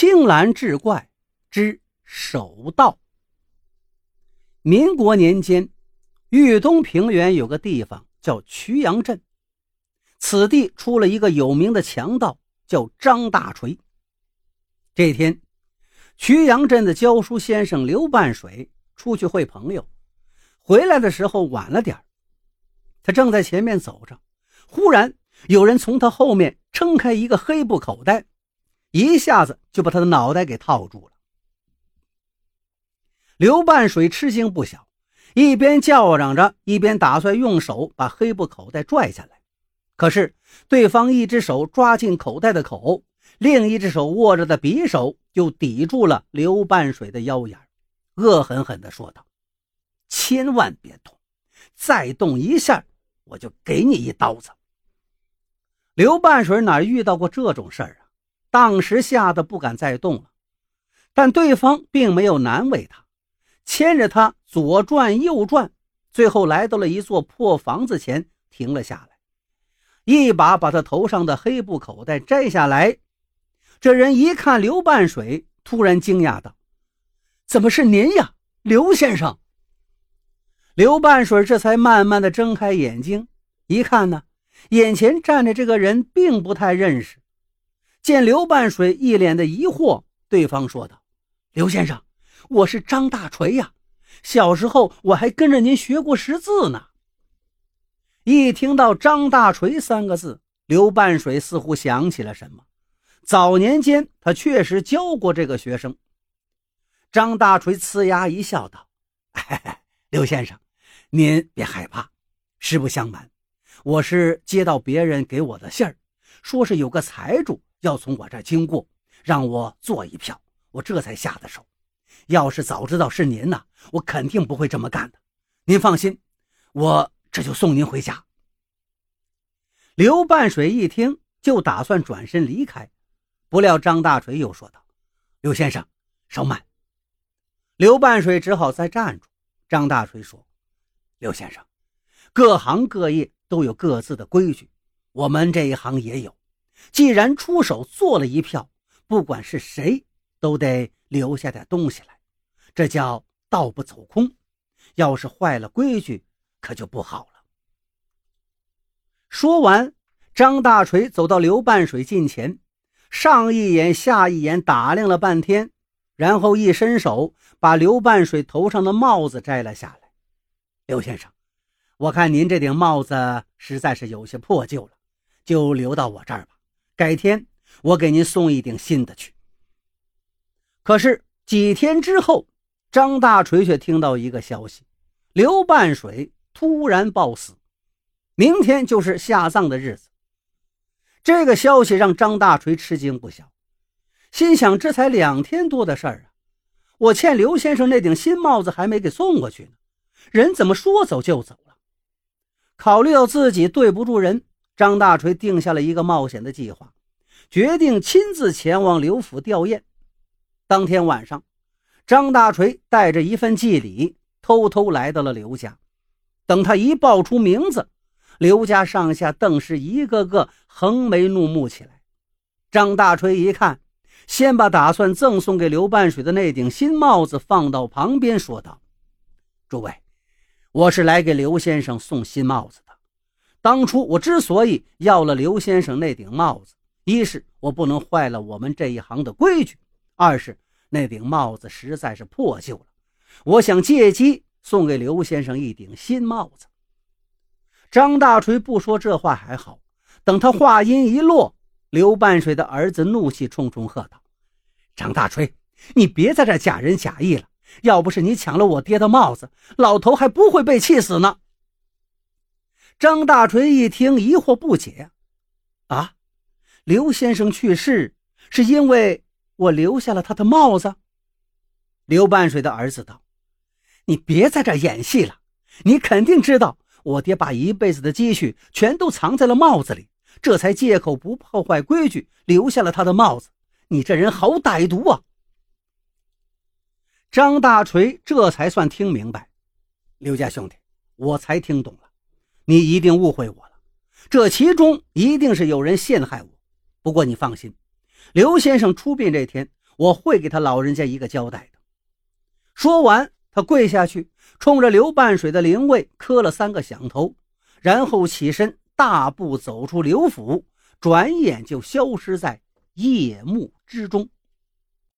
青蓝志怪之守道。民国年间，豫东平原有个地方叫曲阳镇，此地出了一个有名的强盗，叫张大锤。这天，曲阳镇的教书先生刘半水出去会朋友，回来的时候晚了点他正在前面走着，忽然有人从他后面撑开一个黑布口袋。一下子就把他的脑袋给套住了。刘半水吃惊不小，一边叫嚷着，一边打算用手把黑布口袋拽下来。可是对方一只手抓进口袋的口，另一只手握着的匕首就抵住了刘半水的腰眼，恶狠狠地说道：“千万别动，再动一下，我就给你一刀子。”刘半水哪遇到过这种事儿啊？当时吓得不敢再动了，但对方并没有难为他，牵着他左转右转，最后来到了一座破房子前，停了下来，一把把他头上的黑布口袋摘下来。这人一看刘半水，突然惊讶道：“怎么是您呀，刘先生？”刘半水这才慢慢的睁开眼睛，一看呢，眼前站着这个人并不太认识。见刘半水一脸的疑惑，对方说道：“刘先生，我是张大锤呀，小时候我还跟着您学过识字呢。”一听到“张大锤”三个字，刘半水似乎想起了什么。早年间他确实教过这个学生。张大锤呲牙一笑，道：“刘先生，您别害怕。实不相瞒，我是接到别人给我的信儿，说是有个财主。”要从我这儿经过，让我做一票，我这才下的手。要是早知道是您呢，我肯定不会这么干的。您放心，我这就送您回家。刘半水一听，就打算转身离开，不料张大锤又说道：“刘先生，稍慢。”刘半水只好再站住。张大锤说：“刘先生，各行各业都有各自的规矩，我们这一行也有。”既然出手做了一票，不管是谁，都得留下点东西来，这叫道不走空。要是坏了规矩，可就不好了。说完，张大锤走到刘半水近前，上一眼下一眼打量了半天，然后一伸手把刘半水头上的帽子摘了下来。刘先生，我看您这顶帽子实在是有些破旧了，就留到我这儿吧。改天我给您送一顶新的去。可是几天之后，张大锤却听到一个消息：刘半水突然暴死，明天就是下葬的日子。这个消息让张大锤吃惊不小，心想：这才两天多的事儿啊，我欠刘先生那顶新帽子还没给送过去呢，人怎么说走就走了？考虑到自己对不住人。张大锤定下了一个冒险的计划，决定亲自前往刘府吊唁。当天晚上，张大锤带着一份祭礼，偷偷来到了刘家。等他一报出名字，刘家上下顿时一个个横眉怒目起来。张大锤一看，先把打算赠送给刘半水的那顶新帽子放到旁边，说道：“诸位，我是来给刘先生送新帽子。”当初我之所以要了刘先生那顶帽子，一是我不能坏了我们这一行的规矩，二是那顶帽子实在是破旧了，我想借机送给刘先生一顶新帽子。张大锤不说这话还好，等他话音一落，刘半水的儿子怒气冲冲喝道：“张大锤，你别在这假仁假义了！要不是你抢了我爹的帽子，老头还不会被气死呢。”张大锤一听，疑惑不解：“啊，刘先生去世是因为我留下了他的帽子？”刘半水的儿子道：“你别在这演戏了，你肯定知道我爹把一辈子的积蓄全都藏在了帽子里，这才借口不破坏规矩留下了他的帽子。你这人好歹毒啊！”张大锤这才算听明白：“刘家兄弟，我才听懂了。”你一定误会我了，这其中一定是有人陷害我。不过你放心，刘先生出殡这天，我会给他老人家一个交代的。说完，他跪下去，冲着刘半水的灵位磕了三个响头，然后起身，大步走出刘府，转眼就消失在夜幕之中。